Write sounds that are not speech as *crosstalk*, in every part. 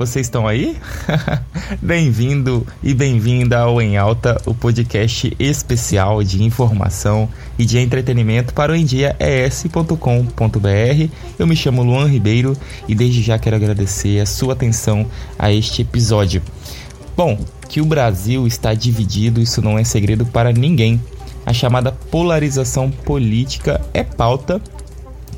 vocês estão aí? *laughs* Bem-vindo e bem-vinda ao Em Alta, o podcast especial de informação e de entretenimento para o endiaes.com.br. Eu me chamo Luan Ribeiro e desde já quero agradecer a sua atenção a este episódio. Bom, que o Brasil está dividido, isso não é segredo para ninguém. A chamada polarização política é pauta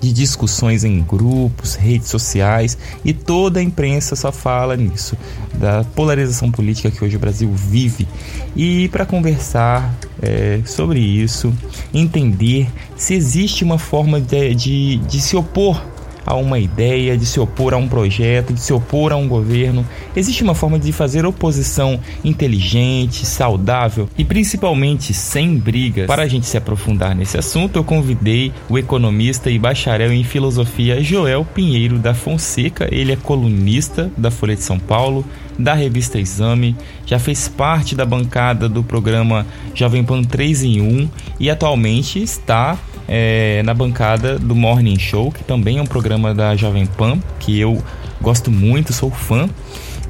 de discussões em grupos, redes sociais e toda a imprensa só fala nisso, da polarização política que hoje o Brasil vive. E para conversar é, sobre isso, entender se existe uma forma de, de, de se opor a uma ideia, de se opor a um projeto, de se opor a um governo. Existe uma forma de fazer oposição inteligente, saudável e principalmente sem brigas. Para a gente se aprofundar nesse assunto, eu convidei o economista e bacharel em filosofia Joel Pinheiro da Fonseca. Ele é colunista da Folha de São Paulo, da revista Exame, já fez parte da bancada do programa Jovem Pan 3 em 1 e atualmente está é, na bancada do Morning Show, que também é um programa da Jovem Pan, que eu gosto muito, sou fã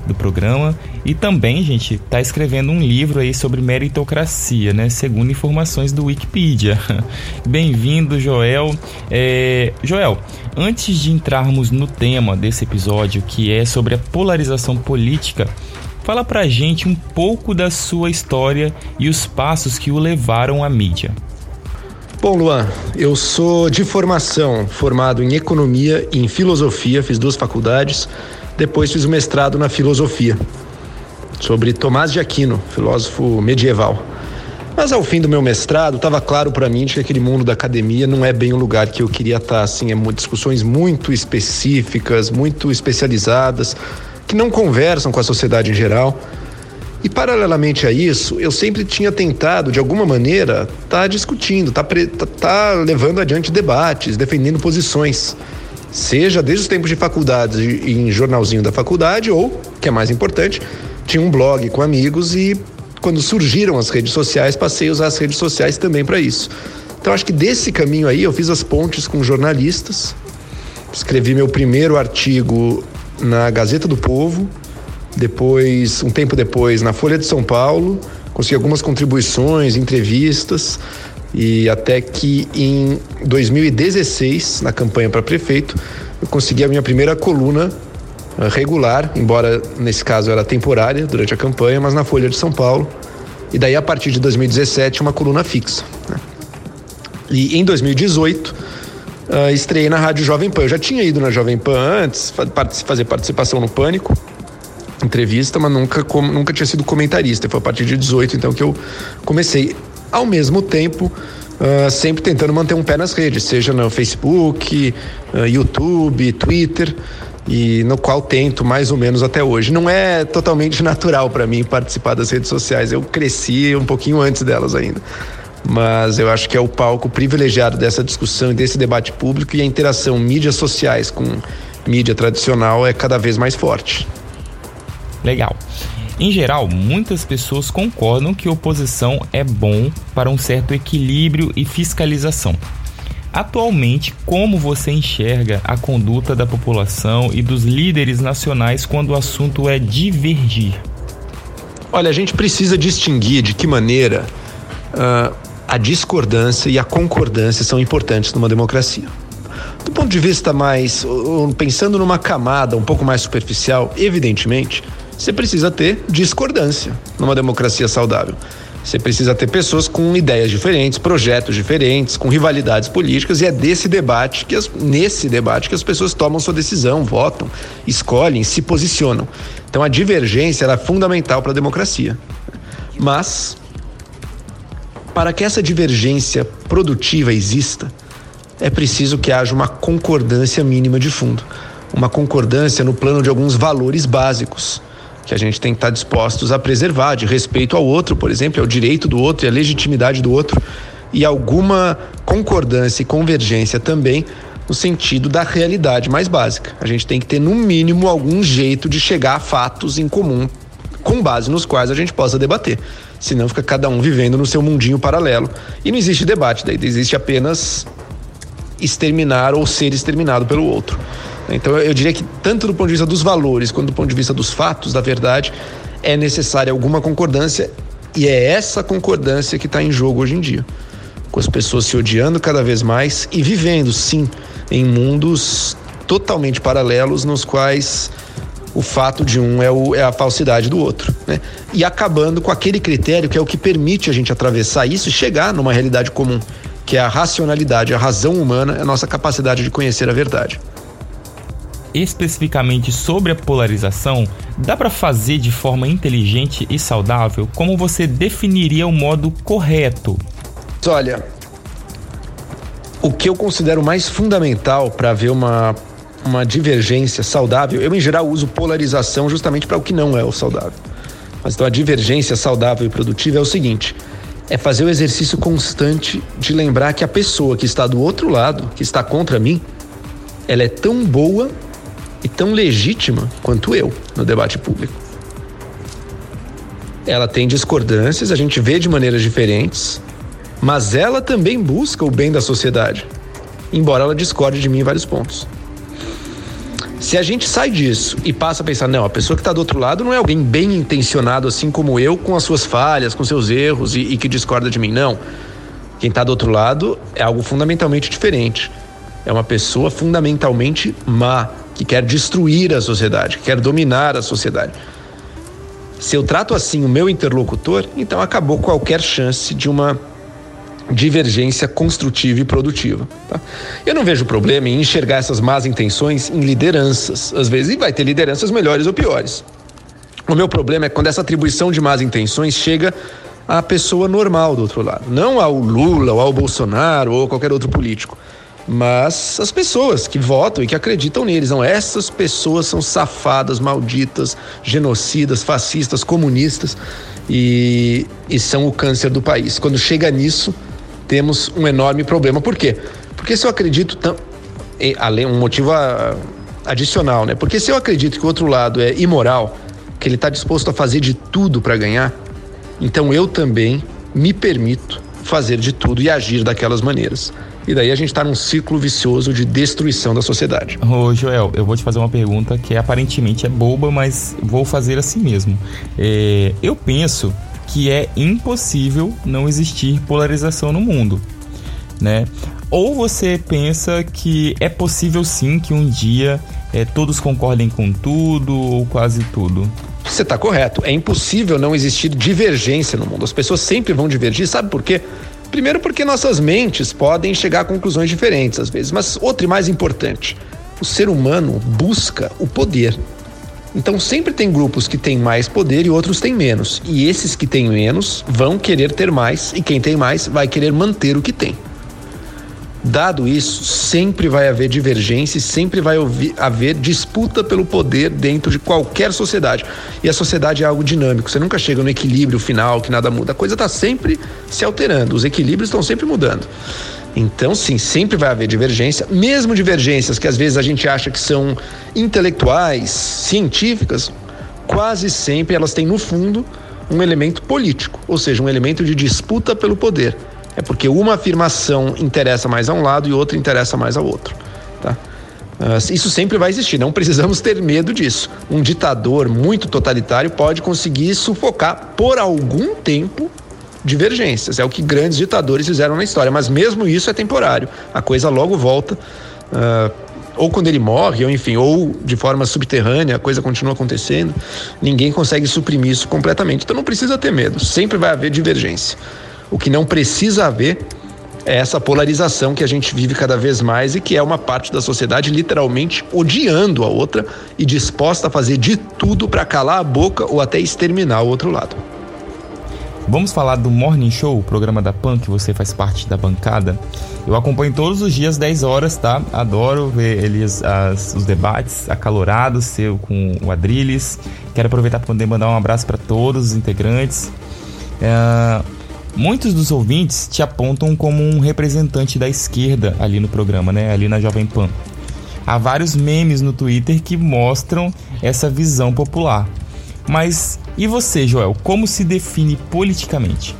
do programa e também, gente, está escrevendo um livro aí sobre meritocracia, né? Segundo informações do Wikipedia. *laughs* Bem-vindo, Joel. É... Joel, antes de entrarmos no tema desse episódio, que é sobre a polarização política, fala pra gente um pouco da sua história e os passos que o levaram à mídia. Bom, Luan, eu sou de formação, formado em economia e em filosofia, fiz duas faculdades, depois fiz o mestrado na filosofia, sobre Tomás de Aquino, filósofo medieval. Mas ao fim do meu mestrado, estava claro para mim que aquele mundo da academia não é bem o lugar que eu queria estar, tá, assim, é discussões muito específicas, muito especializadas, que não conversam com a sociedade em geral. E paralelamente a isso, eu sempre tinha tentado, de alguma maneira, estar tá discutindo, estar tá, tá, tá levando adiante debates, defendendo posições. Seja desde os tempos de faculdade, em jornalzinho da faculdade, ou, que é mais importante, tinha um blog com amigos e quando surgiram as redes sociais, passei a usar as redes sociais também para isso. Então acho que desse caminho aí eu fiz as pontes com jornalistas, escrevi meu primeiro artigo na Gazeta do Povo, depois, um tempo depois, na Folha de São Paulo, consegui algumas contribuições, entrevistas, e até que em 2016, na campanha para prefeito, eu consegui a minha primeira coluna eh, regular, embora nesse caso era temporária durante a campanha, mas na Folha de São Paulo. E daí, a partir de 2017, uma coluna fixa. Né? E em 2018, uh, eh, estreiei na Rádio Jovem Pan. Eu já tinha ido na Jovem Pan antes, fazer participação no Pânico, entrevista, mas nunca, nunca tinha sido comentarista. Foi a partir de 18 então que eu comecei. Ao mesmo tempo, uh, sempre tentando manter um pé nas redes, seja no Facebook, uh, YouTube, Twitter, e no qual tento mais ou menos até hoje. Não é totalmente *laughs* natural para mim participar das redes sociais. Eu cresci um pouquinho antes delas ainda. Mas eu acho que é o palco privilegiado dessa discussão e desse debate público e a interação mídias sociais com mídia tradicional é cada vez mais forte. Legal. Em geral, muitas pessoas concordam que oposição é bom para um certo equilíbrio e fiscalização. Atualmente, como você enxerga a conduta da população e dos líderes nacionais quando o assunto é divergir? Olha, a gente precisa distinguir de que maneira uh, a discordância e a concordância são importantes numa democracia. Do ponto de vista mais, pensando numa camada um pouco mais superficial, evidentemente, você precisa ter discordância numa democracia saudável. Você precisa ter pessoas com ideias diferentes, projetos diferentes, com rivalidades políticas, e é desse debate que as, nesse debate que as pessoas tomam sua decisão, votam, escolhem, se posicionam. Então a divergência é fundamental para a democracia. Mas para que essa divergência produtiva exista, é preciso que haja uma concordância mínima de fundo, uma concordância no plano de alguns valores básicos que a gente tem que estar dispostos a preservar, de respeito ao outro, por exemplo, ao direito do outro e à legitimidade do outro, e alguma concordância e convergência também no sentido da realidade mais básica. A gente tem que ter, no mínimo, algum jeito de chegar a fatos em comum, com base nos quais a gente possa debater. Senão fica cada um vivendo no seu mundinho paralelo. E não existe debate, daí existe apenas exterminar ou ser exterminado pelo outro. Então eu diria que tanto do ponto de vista dos valores quanto do ponto de vista dos fatos, da verdade, é necessária alguma concordância e é essa concordância que está em jogo hoje em dia. Com as pessoas se odiando cada vez mais e vivendo, sim, em mundos totalmente paralelos nos quais o fato de um é, o, é a falsidade do outro. Né? E acabando com aquele critério que é o que permite a gente atravessar isso e chegar numa realidade comum, que é a racionalidade, a razão humana, a nossa capacidade de conhecer a verdade. Especificamente sobre a polarização, dá para fazer de forma inteligente e saudável? Como você definiria o modo correto? Olha, o que eu considero mais fundamental para ver uma uma divergência saudável, eu em geral uso polarização justamente para o que não é o saudável. Mas então a divergência saudável e produtiva é o seguinte: é fazer o exercício constante de lembrar que a pessoa que está do outro lado, que está contra mim, ela é tão boa e tão legítima quanto eu no debate público. Ela tem discordâncias, a gente vê de maneiras diferentes, mas ela também busca o bem da sociedade, embora ela discorde de mim em vários pontos. Se a gente sai disso e passa a pensar, não, a pessoa que está do outro lado não é alguém bem intencionado assim como eu, com as suas falhas, com seus erros e, e que discorda de mim, não. Quem está do outro lado é algo fundamentalmente diferente. É uma pessoa fundamentalmente má, que quer destruir a sociedade, que quer dominar a sociedade. Se eu trato assim o meu interlocutor, então acabou qualquer chance de uma divergência construtiva e produtiva. Tá? Eu não vejo problema em enxergar essas más intenções em lideranças, às vezes, e vai ter lideranças melhores ou piores. O meu problema é quando essa atribuição de más intenções chega à pessoa normal do outro lado, não ao Lula, ou ao Bolsonaro ou qualquer outro político, mas as pessoas que votam e que acreditam neles. Não, essas pessoas são safadas, malditas, genocidas, fascistas, comunistas e, e são o câncer do país. Quando chega nisso, temos um enorme problema. Por quê? Porque se eu acredito, além um motivo adicional, né? Porque se eu acredito que o outro lado é imoral, que ele está disposto a fazer de tudo para ganhar, então eu também me permito fazer de tudo e agir daquelas maneiras. E daí a gente está num ciclo vicioso de destruição da sociedade. Ô Joel, eu vou te fazer uma pergunta que aparentemente é boba, mas vou fazer assim mesmo. É, eu penso que é impossível não existir polarização no mundo, né? Ou você pensa que é possível sim que um dia é, todos concordem com tudo ou quase tudo? Você está correto. É impossível não existir divergência no mundo. As pessoas sempre vão divergir. Sabe por quê? Primeiro, porque nossas mentes podem chegar a conclusões diferentes às vezes. Mas outro e mais importante: o ser humano busca o poder. Então sempre tem grupos que têm mais poder e outros têm menos. E esses que têm menos vão querer ter mais e quem tem mais vai querer manter o que tem. Dado isso, sempre vai haver divergência e sempre vai haver disputa pelo poder dentro de qualquer sociedade. E a sociedade é algo dinâmico, você nunca chega no equilíbrio final que nada muda. A coisa está sempre se alterando, os equilíbrios estão sempre mudando. Então, sim, sempre vai haver divergência, mesmo divergências que às vezes a gente acha que são intelectuais, científicas, quase sempre elas têm no fundo um elemento político, ou seja, um elemento de disputa pelo poder. É porque uma afirmação interessa mais a um lado e outra interessa mais ao outro. Tá? Isso sempre vai existir, não precisamos ter medo disso. Um ditador muito totalitário pode conseguir sufocar por algum tempo divergências. É o que grandes ditadores fizeram na história. Mas mesmo isso é temporário. A coisa logo volta. Uh, ou quando ele morre, ou enfim, ou de forma subterrânea, a coisa continua acontecendo, ninguém consegue suprimir isso completamente. Então não precisa ter medo, sempre vai haver divergência. O que não precisa haver é essa polarização que a gente vive cada vez mais e que é uma parte da sociedade literalmente odiando a outra e disposta a fazer de tudo para calar a boca ou até exterminar o outro lado. Vamos falar do Morning Show, o programa da PAN, que você faz parte da bancada. Eu acompanho todos os dias, 10 horas, tá? Adoro ver eles, as, os debates acalorados, seu com o Adriles. Quero aproveitar para poder mandar um abraço para todos os integrantes. É, muitos dos ouvintes te apontam como um representante da esquerda ali no programa, né? Ali na Jovem Pan. Há vários memes no Twitter que mostram essa visão popular. Mas e você, Joel, como se define politicamente?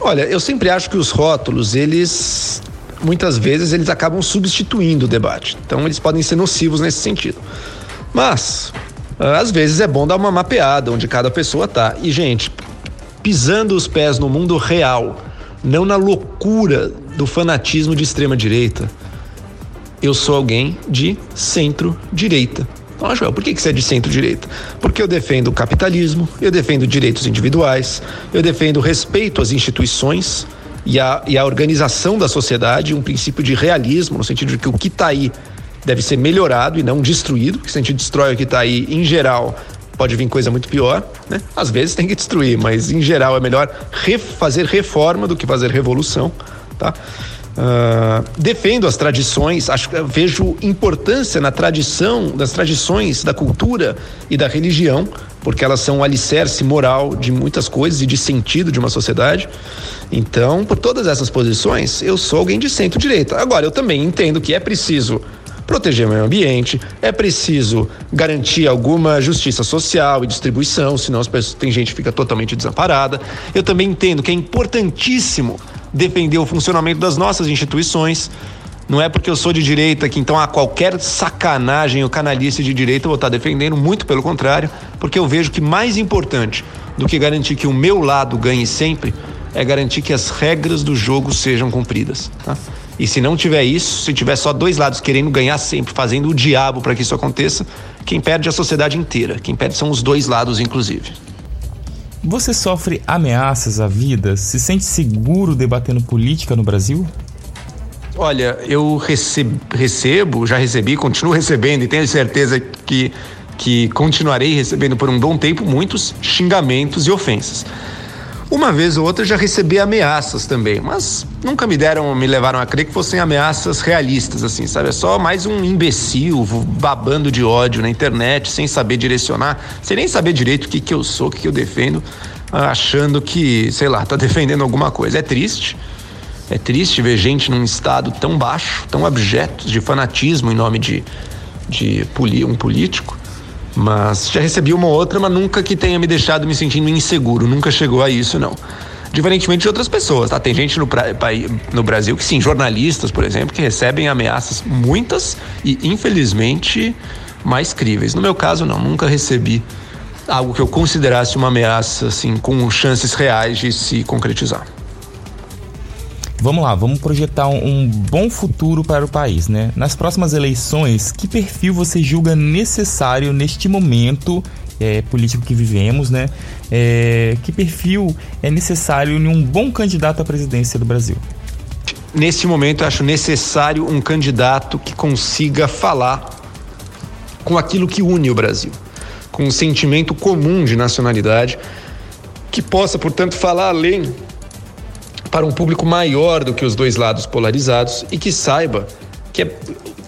Olha, eu sempre acho que os rótulos, eles muitas vezes eles acabam substituindo o debate. Então eles podem ser nocivos nesse sentido. Mas às vezes é bom dar uma mapeada onde cada pessoa tá. E gente, pisando os pés no mundo real, não na loucura do fanatismo de extrema direita. Eu sou alguém de centro-direita. Ah, Joel, por que, que você é de centro-direita? Porque eu defendo o capitalismo, eu defendo direitos individuais, eu defendo respeito às instituições e a, e a organização da sociedade, um princípio de realismo, no sentido de que o que está aí deve ser melhorado e não destruído, porque se a gente destrói o que está aí, em geral, pode vir coisa muito pior, né? Às vezes tem que destruir, mas em geral é melhor fazer reforma do que fazer revolução, tá? Uh, defendo as tradições, acho, vejo importância na tradição, das tradições da cultura e da religião, porque elas são o alicerce moral de muitas coisas e de sentido de uma sociedade. Então, por todas essas posições, eu sou alguém de centro-direita. Agora, eu também entendo que é preciso proteger o meio ambiente, é preciso garantir alguma justiça social e distribuição, senão as pessoas, tem gente que fica totalmente desamparada. Eu também entendo que é importantíssimo defender o funcionamento das nossas instituições. Não é porque eu sou de direita que então a qualquer sacanagem ou canalice de direita eu vou estar defendendo, muito pelo contrário, porque eu vejo que mais importante do que garantir que o meu lado ganhe sempre é garantir que as regras do jogo sejam cumpridas. Tá? E se não tiver isso, se tiver só dois lados querendo ganhar sempre, fazendo o diabo para que isso aconteça, quem perde é a sociedade inteira. Quem perde são os dois lados, inclusive. Você sofre ameaças à vida? Se sente seguro debatendo política no Brasil? Olha, eu recebo, recebo, já recebi, continuo recebendo e tenho certeza que, que continuarei recebendo por um bom tempo muitos xingamentos e ofensas. Uma vez ou outra já recebi ameaças também, mas nunca me deram, me levaram a crer que fossem ameaças realistas, assim, sabe? É só mais um imbecil babando de ódio na internet, sem saber direcionar, sem nem saber direito o que, que eu sou, o que, que eu defendo, achando que, sei lá, tá *laughs* defendendo alguma coisa. É triste. É triste ver gente num estado tão baixo, tão abjeto de fanatismo em nome de, de um político. Mas já recebi uma outra, mas nunca que tenha me deixado me sentindo inseguro. Nunca chegou a isso, não. Diferentemente de outras pessoas, tá? Tem gente no, no Brasil que, sim, jornalistas, por exemplo, que recebem ameaças, muitas e, infelizmente, mais críveis. No meu caso, não. Nunca recebi algo que eu considerasse uma ameaça, assim, com chances reais de se concretizar. Vamos lá, vamos projetar um, um, bom futuro para o país, né? Nas próximas eleições, que perfil você julga necessário neste momento é, político que vivemos, né? É, que perfil é necessário em um bom candidato à presidência do Brasil? Neste momento, eu acho necessário um candidato que consiga falar com aquilo que une o Brasil, com um sentimento comum de nacionalidade, que possa, portanto, falar além para um público maior do que os dois lados polarizados e que saiba que é,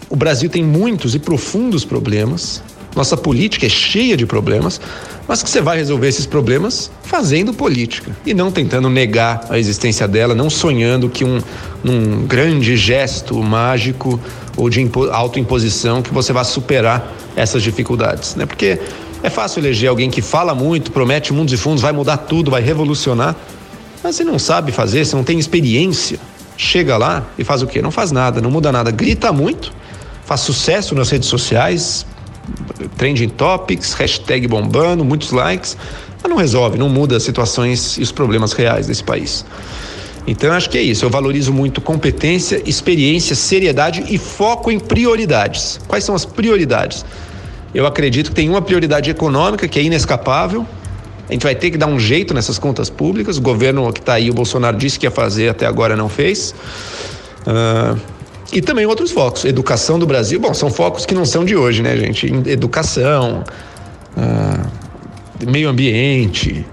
o Brasil tem muitos e profundos problemas, nossa política é cheia de problemas, mas que você vai resolver esses problemas fazendo política e não tentando negar a existência dela, não sonhando que um, um grande gesto mágico ou de autoimposição que você vai superar essas dificuldades, né? Porque é fácil eleger alguém que fala muito, promete mundos e fundos, vai mudar tudo, vai revolucionar, mas você não sabe fazer, você não tem experiência. Chega lá e faz o quê? Não faz nada, não muda nada. Grita muito, faz sucesso nas redes sociais, trending topics, hashtag bombando, muitos likes, mas não resolve, não muda as situações e os problemas reais desse país. Então, acho que é isso. Eu valorizo muito competência, experiência, seriedade e foco em prioridades. Quais são as prioridades? Eu acredito que tem uma prioridade econômica que é inescapável, a gente vai ter que dar um jeito nessas contas públicas. O governo que está aí, o Bolsonaro disse que ia fazer, até agora não fez. Uh, e também outros focos. Educação do Brasil, bom, são focos que não são de hoje, né, gente? Educação, uh, meio ambiente,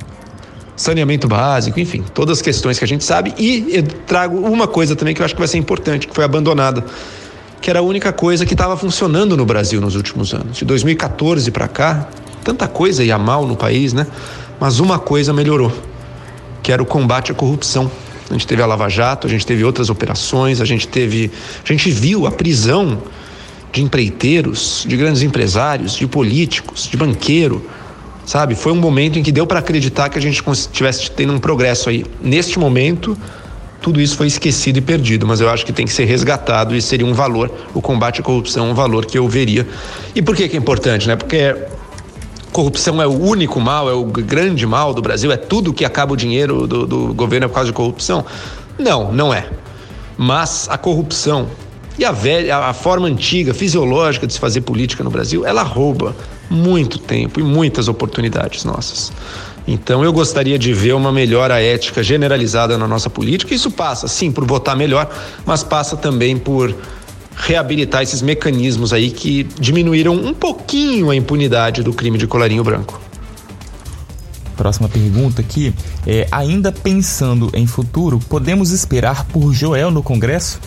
saneamento básico, enfim, todas as questões que a gente sabe. E trago uma coisa também que eu acho que vai ser importante, que foi abandonada, que era a única coisa que estava funcionando no Brasil nos últimos anos. De 2014 para cá, tanta coisa ia mal no país, né? Mas uma coisa melhorou, que era o combate à corrupção. A gente teve a Lava Jato, a gente teve outras operações, a gente teve, a gente viu a prisão de empreiteiros, de grandes empresários, de políticos, de banqueiro, sabe? Foi um momento em que deu para acreditar que a gente estivesse tendo um progresso aí. Neste momento, tudo isso foi esquecido e perdido, mas eu acho que tem que ser resgatado e seria um valor, o combate à corrupção, um valor que eu veria. E por que, que é importante, né? Porque corrupção é o único mal, é o grande mal do Brasil, é tudo que acaba o dinheiro do, do governo é por causa de corrupção? Não, não é. Mas a corrupção e a velha, a forma antiga, fisiológica de se fazer política no Brasil, ela rouba muito tempo e muitas oportunidades nossas. Então eu gostaria de ver uma melhora ética generalizada na nossa política. Isso passa, sim, por votar melhor, mas passa também por reabilitar esses mecanismos aí que diminuíram um pouquinho a impunidade do crime de colarinho branco. Próxima pergunta aqui é: ainda pensando em futuro, podemos esperar por Joel no Congresso?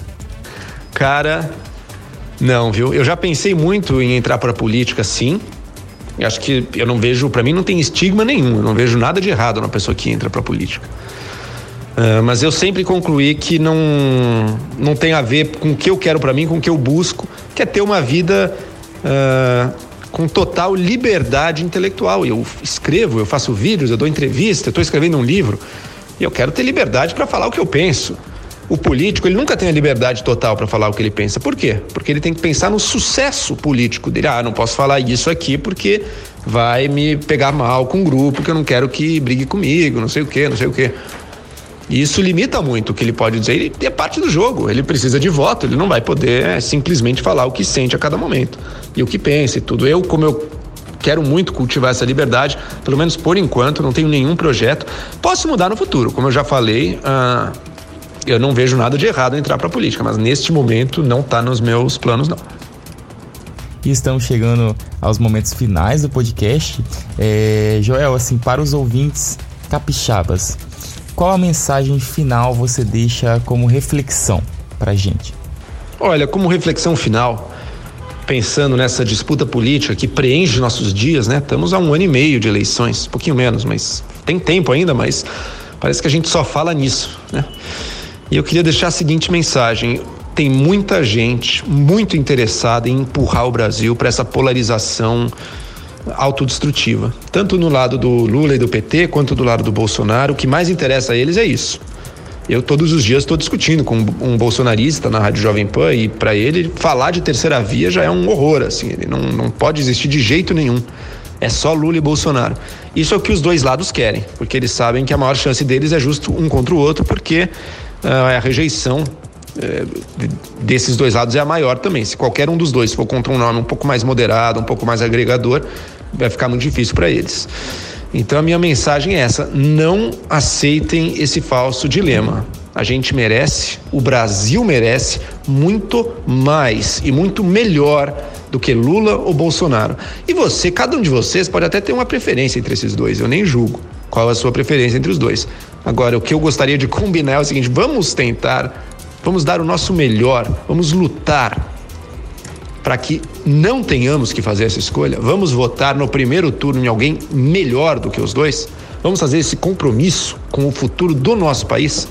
Cara, não, viu? Eu já pensei muito em entrar para a política, sim. Eu acho que eu não vejo, para mim não tem estigma nenhum, eu não vejo nada de errado na pessoa que entra para a política. Uh, mas eu sempre concluí que não, não tem a ver com o que eu quero para mim, com o que eu busco, que é ter uma vida uh, com total liberdade intelectual. Eu escrevo, eu faço vídeos, eu dou entrevista, eu estou escrevendo um livro e eu quero ter liberdade para falar o que eu penso. O político, ele nunca tem a liberdade total para falar o que ele pensa. Por quê? Porque ele tem que pensar no sucesso político dele. Ah, não posso falar isso aqui porque vai me pegar mal com um grupo que eu não quero que brigue comigo, não sei o quê, não sei o quê. E isso limita muito o que ele pode dizer. Ele é parte do jogo, ele precisa de voto, ele não vai poder é, simplesmente falar o que sente a cada momento e o que pensa e tudo. Eu, como eu quero muito cultivar essa liberdade, pelo menos por enquanto, não tenho nenhum projeto. Posso mudar no futuro, como eu já falei. Ah, eu não vejo nada de errado em entrar para a política, mas neste momento não está nos meus planos, não. E estamos chegando aos momentos finais do podcast. É, Joel, assim, para os ouvintes capixabas, qual a mensagem final você deixa como reflexão para gente? Olha, como reflexão final, pensando nessa disputa política que preenche nossos dias, né? Estamos há um ano e meio de eleições, um pouquinho menos, mas tem tempo ainda, mas parece que a gente só fala nisso, né? E eu queria deixar a seguinte mensagem: tem muita gente muito interessada em empurrar o Brasil para essa polarização autodestrutiva. Tanto no lado do Lula e do PT, quanto do lado do Bolsonaro, o que mais interessa a eles é isso. Eu todos os dias estou discutindo com um bolsonarista na Rádio Jovem Pan e para ele falar de terceira via já é um horror, assim, ele não, não pode existir de jeito nenhum. É só Lula e Bolsonaro. Isso é o que os dois lados querem, porque eles sabem que a maior chance deles é justo um contra o outro, porque ah, a rejeição é, desses dois lados é a maior também. Se qualquer um dos dois for contra um nome um pouco mais moderado, um pouco mais agregador, vai ficar muito difícil para eles. Então a minha mensagem é essa: não aceitem esse falso dilema. A gente merece, o Brasil merece muito mais e muito melhor do que Lula ou Bolsonaro. E você, cada um de vocês pode até ter uma preferência entre esses dois, eu nem julgo qual a sua preferência entre os dois. Agora, o que eu gostaria de combinar é o seguinte: vamos tentar, vamos dar o nosso melhor, vamos lutar para que não tenhamos que fazer essa escolha. Vamos votar no primeiro turno em alguém melhor do que os dois. Vamos fazer esse compromisso com o futuro do nosso país.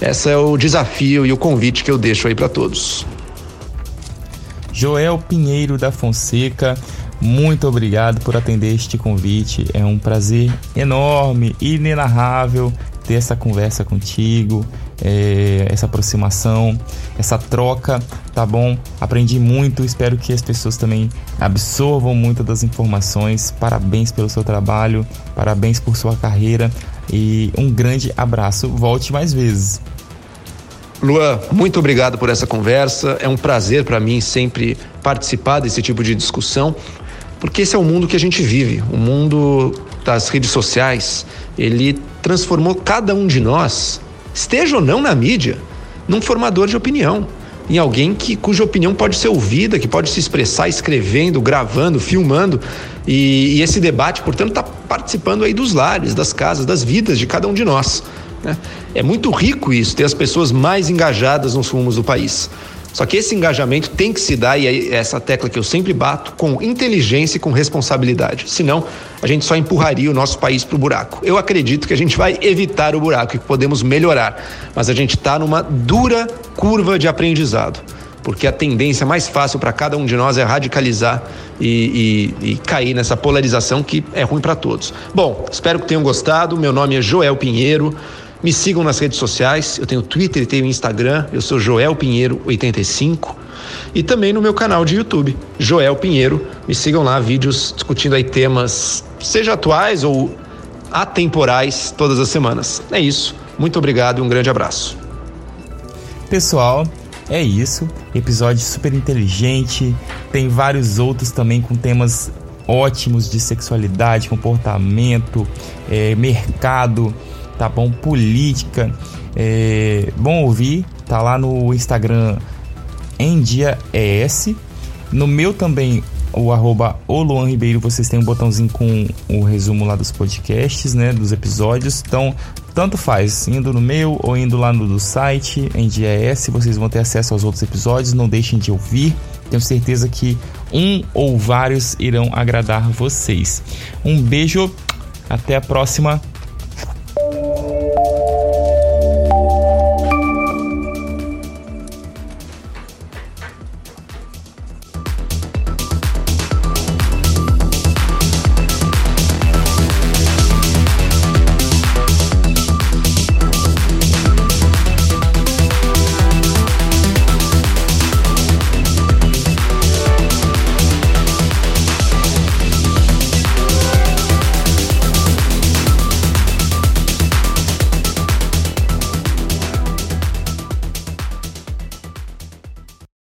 Esse é o desafio e o convite que eu deixo aí para todos. Joel Pinheiro da Fonseca, muito obrigado por atender este convite. É um prazer enorme, inenarrável ter essa conversa contigo, é, essa aproximação, essa troca, tá bom? Aprendi muito, espero que as pessoas também absorvam muito das informações. Parabéns pelo seu trabalho, parabéns por sua carreira e um grande abraço. Volte mais vezes. Luan, muito obrigado por essa conversa. É um prazer para mim sempre participar desse tipo de discussão, porque esse é o mundo que a gente vive, o mundo das redes sociais. Ele transformou cada um de nós, esteja ou não na mídia, num formador de opinião, em alguém que cuja opinião pode ser ouvida, que pode se expressar escrevendo, gravando, filmando. E, e esse debate, portanto, está participando aí dos lares, das casas, das vidas de cada um de nós. Né? É muito rico isso, ter as pessoas mais engajadas nos rumos do país. Só que esse engajamento tem que se dar, e é essa tecla que eu sempre bato, com inteligência e com responsabilidade. Senão, a gente só empurraria o nosso país para o buraco. Eu acredito que a gente vai evitar o buraco e que podemos melhorar, mas a gente está numa dura curva de aprendizado. Porque a tendência mais fácil para cada um de nós é radicalizar e, e, e cair nessa polarização que é ruim para todos. Bom, espero que tenham gostado. Meu nome é Joel Pinheiro. Me sigam nas redes sociais, eu tenho Twitter e tenho Instagram, eu sou Joel Pinheiro85 e também no meu canal de YouTube, Joel Pinheiro. Me sigam lá, vídeos discutindo aí temas, seja atuais ou atemporais, todas as semanas. É isso. Muito obrigado e um grande abraço. Pessoal, é isso. Episódio super inteligente. Tem vários outros também com temas ótimos de sexualidade, comportamento, é, mercado, tá bom? Política. É, bom ouvir, tá lá no Instagram em dia ES. No meu também, o arroba o Luan Ribeiro, vocês têm um botãozinho com o resumo lá dos podcasts, né? Dos episódios. Então, tanto faz, indo no meu ou indo lá no do site, em DIS, vocês vão ter acesso aos outros episódios, não deixem de ouvir. Tenho certeza que um ou vários irão agradar vocês. Um beijo, até a próxima.